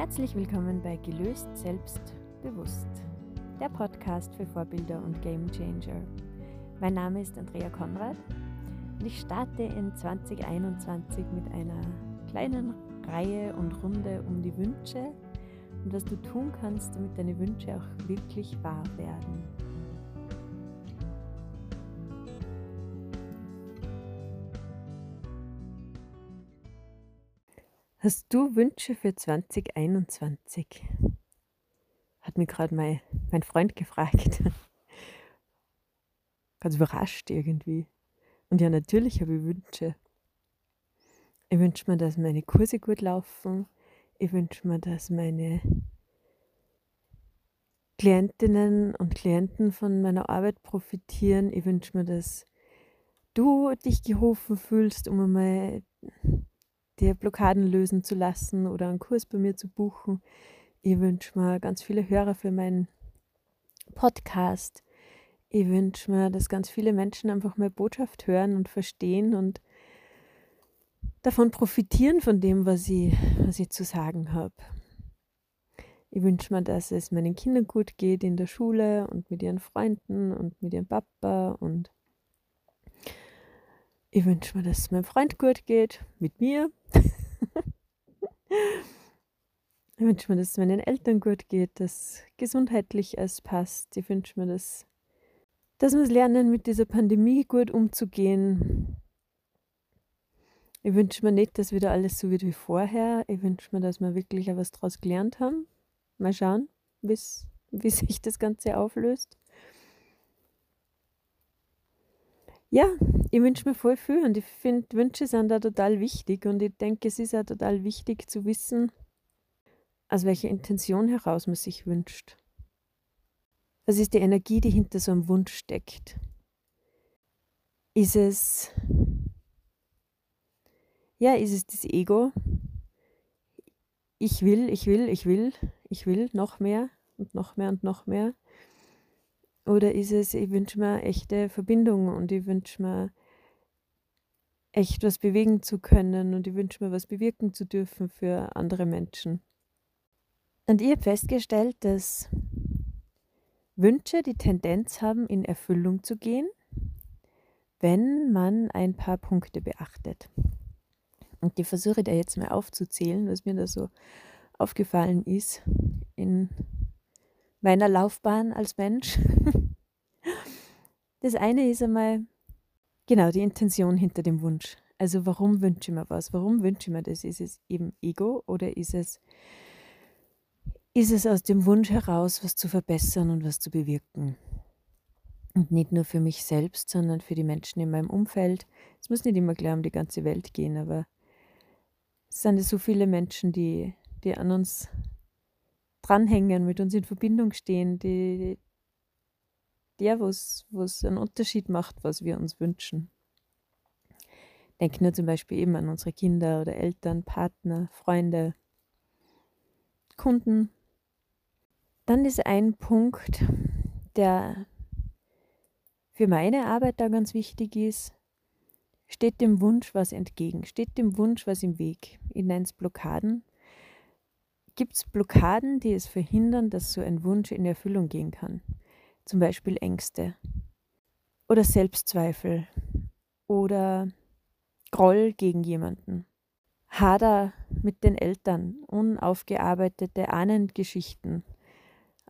Herzlich willkommen bei Gelöst Selbstbewusst, der Podcast für Vorbilder und Game Changer. Mein Name ist Andrea Konrad und ich starte in 2021 mit einer kleinen Reihe und Runde um die Wünsche und was du tun kannst, damit deine Wünsche auch wirklich wahr werden. Hast du Wünsche für 2021? Hat mir gerade mein, mein Freund gefragt. Ganz überrascht irgendwie. Und ja, natürlich habe ich Wünsche. Ich wünsche mir, dass meine Kurse gut laufen. Ich wünsche mir, dass meine Klientinnen und Klienten von meiner Arbeit profitieren. Ich wünsche mir, dass du dich geholfen fühlst, um einmal dir Blockaden lösen zu lassen oder einen Kurs bei mir zu buchen. Ich wünsche mir ganz viele Hörer für meinen Podcast. Ich wünsche mir, dass ganz viele Menschen einfach meine Botschaft hören und verstehen und davon profitieren von dem, was ich, was ich zu sagen habe. Ich wünsche mir, dass es meinen Kindern gut geht in der Schule und mit ihren Freunden und mit ihrem Papa und ich wünsche mir, dass es meinem Freund gut geht, mit mir. ich wünsche mir, dass es meinen Eltern gut geht, dass gesundheitlich es passt. Ich wünsche mir, dass, dass wir es lernen, mit dieser Pandemie gut umzugehen. Ich wünsche mir nicht, dass wieder alles so wird wie vorher. Ich wünsche mir, dass wir wirklich auch was daraus gelernt haben. Mal schauen, wie sich das Ganze auflöst. Ja, ich wünsche mir voll viel und ich finde, Wünsche sind da total wichtig und ich denke, es ist auch total wichtig zu wissen, aus welcher Intention heraus man sich wünscht. Was ist die Energie, die hinter so einem Wunsch steckt? Ist es, ja, ist es das Ego? Ich will, ich will, ich will, ich will noch mehr und noch mehr und noch mehr. Oder ist es, ich wünsche mir echte Verbindung und ich wünsche mir echt was bewegen zu können und ich wünsche mir was bewirken zu dürfen für andere Menschen. Und ich habe festgestellt, dass Wünsche die Tendenz haben, in Erfüllung zu gehen, wenn man ein paar Punkte beachtet. Und die versuche da jetzt mal aufzuzählen, was mir da so aufgefallen ist in meiner Laufbahn als Mensch. Das eine ist einmal genau die Intention hinter dem Wunsch. Also warum wünsche ich mir was? Warum wünsche ich mir das? Ist es eben Ego oder ist es, ist es aus dem Wunsch heraus, was zu verbessern und was zu bewirken? Und nicht nur für mich selbst, sondern für die Menschen in meinem Umfeld. Es muss nicht immer klar um die ganze Welt gehen, aber es sind so viele Menschen, die, die an uns dranhängen, mit uns in Verbindung stehen, die, der, was einen Unterschied macht, was wir uns wünschen. Denken nur zum Beispiel eben an unsere Kinder oder Eltern, Partner, Freunde, Kunden. Dann ist ein Punkt, der für meine Arbeit da ganz wichtig ist, steht dem Wunsch was entgegen, steht dem Wunsch was im Weg. Ich nenne es Blockaden. Gibt es Blockaden, die es verhindern, dass so ein Wunsch in Erfüllung gehen kann? zum Beispiel Ängste oder Selbstzweifel oder Groll gegen jemanden, Hader mit den Eltern, unaufgearbeitete Ahnengeschichten.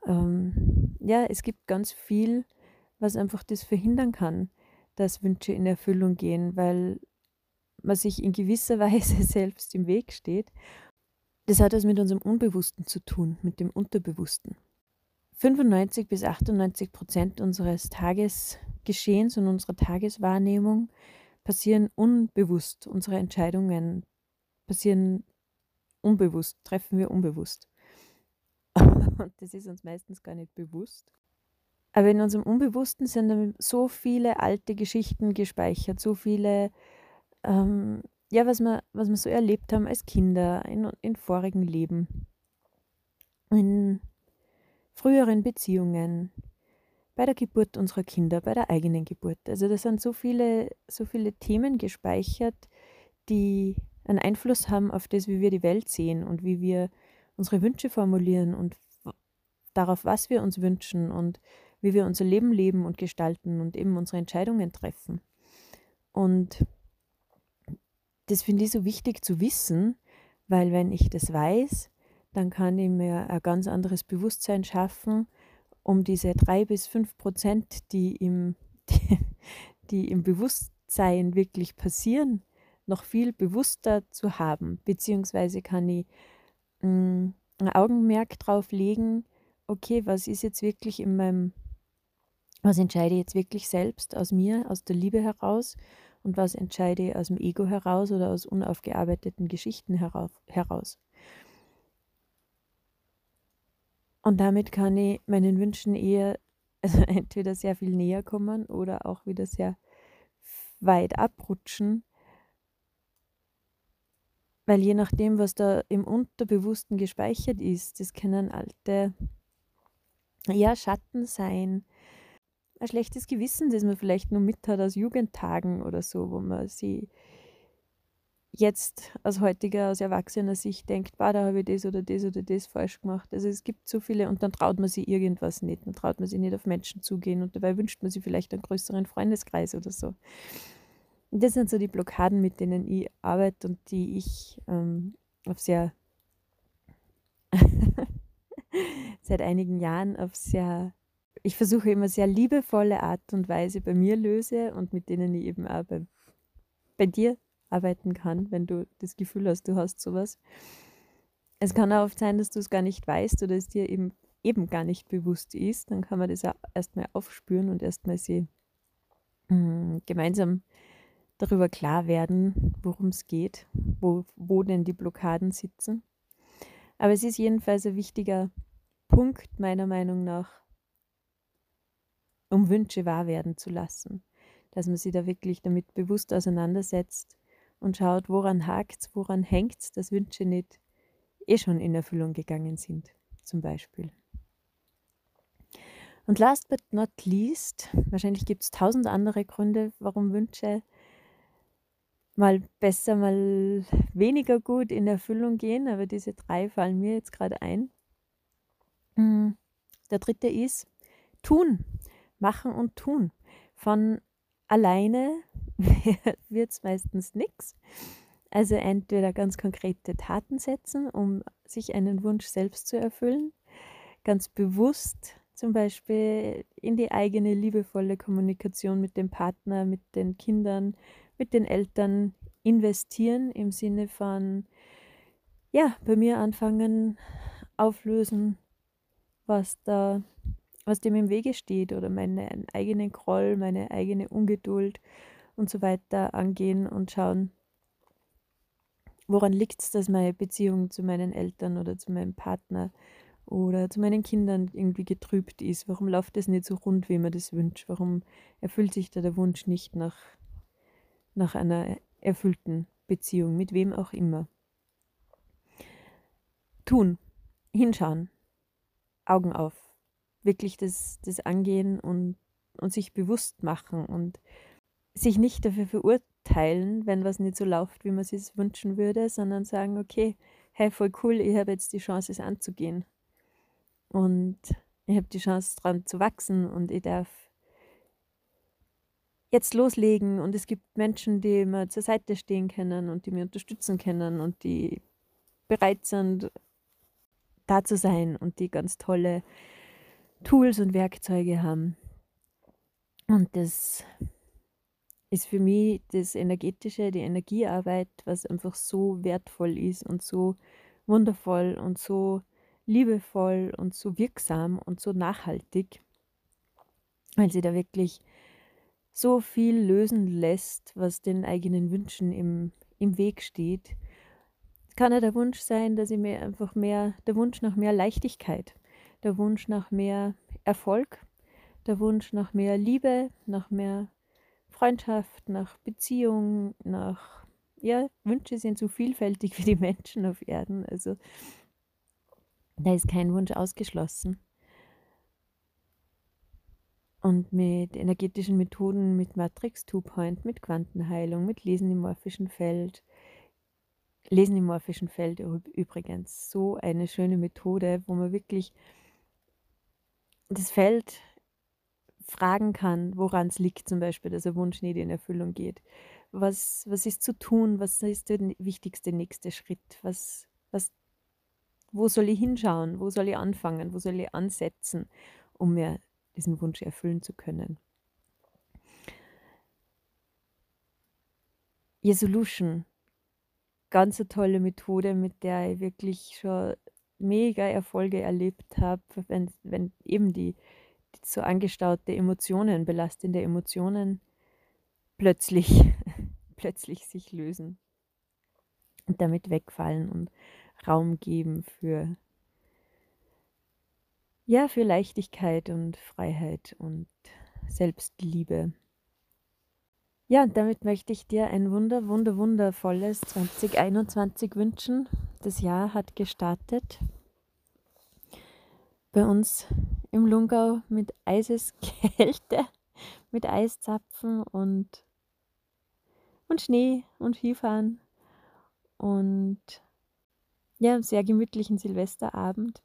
Ähm, ja, es gibt ganz viel, was einfach das verhindern kann, dass Wünsche in Erfüllung gehen, weil man sich in gewisser Weise selbst im Weg steht. Das hat was mit unserem Unbewussten zu tun, mit dem Unterbewussten. 95 bis 98 Prozent unseres Tagesgeschehens und unserer Tageswahrnehmung passieren unbewusst. Unsere Entscheidungen passieren unbewusst, treffen wir unbewusst. Und das ist uns meistens gar nicht bewusst. Aber in unserem Unbewussten sind so viele alte Geschichten gespeichert, so viele, ähm, ja, was wir, was wir so erlebt haben als Kinder in, in vorigen Leben, in früheren Beziehungen, bei der Geburt unserer Kinder, bei der eigenen Geburt. Also da sind so viele, so viele Themen gespeichert, die einen Einfluss haben auf das, wie wir die Welt sehen und wie wir unsere Wünsche formulieren und darauf, was wir uns wünschen und wie wir unser Leben leben und gestalten und eben unsere Entscheidungen treffen. Und das finde ich so wichtig zu wissen, weil wenn ich das weiß, dann kann ich mir ein ganz anderes Bewusstsein schaffen, um diese drei bis fünf Prozent, die im, die, die im Bewusstsein wirklich passieren, noch viel bewusster zu haben. Beziehungsweise kann ich mh, mm, ein Augenmerk drauf legen, okay, was ist jetzt wirklich in meinem, was entscheide ich jetzt wirklich selbst aus mir, aus der Liebe heraus und was entscheide ich aus dem Ego heraus oder aus unaufgearbeiteten Geschichten heraus. Und damit kann ich meinen Wünschen eher also entweder sehr viel näher kommen oder auch wieder sehr weit abrutschen, weil je nachdem, was da im Unterbewussten gespeichert ist, das können alte ja, Schatten sein, ein schlechtes Gewissen, das man vielleicht nur mit hat aus Jugendtagen oder so, wo man sie jetzt aus heutiger, aus erwachsener Sicht denkt, bah, da habe ich das oder das oder das falsch gemacht. Also es gibt so viele und dann traut man sich irgendwas nicht, dann traut man sich nicht auf Menschen zugehen und dabei wünscht man sich vielleicht einen größeren Freundeskreis oder so. Das sind so die Blockaden, mit denen ich arbeite und die ich ähm, auf sehr seit einigen Jahren auf sehr, ich versuche immer sehr liebevolle Art und Weise bei mir löse und mit denen ich eben auch bei, bei dir arbeiten kann, wenn du das Gefühl hast, du hast sowas. Es kann auch oft sein, dass du es gar nicht weißt oder es dir eben, eben gar nicht bewusst ist. Dann kann man das auch erstmal aufspüren und erstmal sie mh, hm, gemeinsam darüber klar werden, worum es geht, wo, wo denn die Blockaden sitzen. Aber es ist jedenfalls ein wichtiger Punkt meiner Meinung nach, um Wünsche wahr werden zu lassen, dass man sich da wirklich damit bewusst auseinandersetzt und schaut, woran hakt es, woran hängt es, dass Wünsche nicht eh schon in Erfüllung gegangen sind, zum Beispiel. Und last but not least, wahrscheinlich gibt es tausend andere Gründe, warum Wünsche mal besser, mal weniger gut in Erfüllung gehen, aber diese drei fallen mir jetzt gerade ein. Hm, der dritte ist tun, machen und tun. Von alleine wird es meistens nichts. Also entweder ganz konkrete Taten setzen, um sich einen Wunsch selbst zu erfüllen, ganz bewusst zum Beispiel in die eigene liebevolle Kommunikation mit dem Partner, mit den Kindern, mit den Eltern investieren im Sinne von, ja, bei mir anfangen, auflösen, was da, was dem im Wege steht oder meinen eigenen Groll, meine eigene Ungeduld und so weiter angehen und schauen, woran liegt es, dass meine Beziehung zu meinen Eltern oder zu meinem Partner oder zu meinen Kindern irgendwie getrübt ist. Warum läuft es nicht so rund, wie man das wünscht? Warum erfüllt sich da der Wunsch nicht nach, nach einer erfüllten Beziehung, mit wem auch immer? Tun, hinschauen, Augen auf, wirklich das, das angehen und, und sich bewusst machen und sich nicht dafür verurteilen, wenn was nicht so läuft, wie man es wünschen würde, sondern sagen, okay, hey, voll cool, ich habe jetzt die Chance, es anzugehen. Und ich habe die Chance, dran zu wachsen und ich darf jetzt loslegen und es gibt Menschen, die mir zur Seite stehen können und die mir unterstützen können und die bereit sind, da zu sein und die ganz tolle Tools und Werkzeuge haben. Und das ist für mich das Energetische, die Energiearbeit, was einfach so wertvoll ist und so wundervoll und so liebevoll und so wirksam und so nachhaltig, weil sie da wirklich so viel lösen lässt, was den eigenen Wünschen im, im Weg steht. Es kann ja der Wunsch sein, dass ich mir einfach mehr, der Wunsch nach mehr Leichtigkeit, der Wunsch nach mehr Erfolg, der Wunsch nach mehr Liebe, nach mehr Freundschaft, nach Beziehung, nach, ja, Wünsche sind so vielfältig wie die Menschen auf Erden. Also da ist kein Wunsch ausgeschlossen. Und mit energetischen Methoden, mit Matrix Two Point, mit Quantenheilung, mit Lesen im morphischen Feld, Lesen im morphischen Feld übrigens so eine schöne Methode, wo man wirklich das Feld fragen kann, woran es liegt, zum Beispiel, dass ein Wunsch nicht in Erfüllung geht. Was, was ist zu tun? Was ist der wichtigste nächste Schritt? Was, was, wo soll ich hinschauen? Wo soll ich anfangen? Wo soll ich ansetzen, um mir diesen Wunsch erfüllen zu können? Resolution, ganz eine tolle Methode, mit der ich wirklich schon mega Erfolge erlebt habe, wenn, wenn eben die, die so angestaute Emotionen, belastende Emotionen plötzlich, plötzlich sich lösen und damit wegfallen und Raum geben für ja, für Leichtigkeit und Freiheit und Selbstliebe. Ja, und damit möchte ich dir ein wunder, wunder, wundervolles 2021 wünschen. Das Jahr hat gestartet bei uns im Lungau mit Eiseskälte, mit Eiszapfen und, und Schnee und Skifahren und ja, sehr gemütlichen Silvesterabend.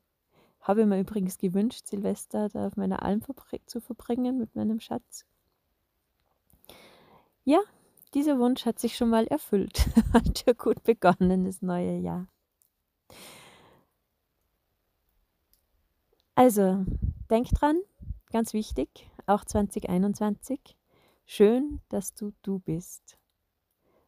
Habe mir übrigens gewünscht, Silvester da auf meiner Alm zu verbringen mit meinem Schatz. Ja, dieser Wunsch hat sich schon mal erfüllt. hat ja gut begonnen, das neue Jahr. Also, denk dran, ganz wichtig, auch 2021. Schön, dass du du bist.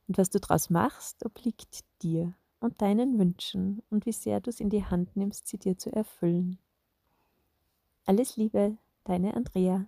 Und was du daraus machst, obliegt dir und deinen Wünschen und wie sehr du es in die Hand nimmst, sie dir zu erfüllen. Alles Liebe, deine Andrea.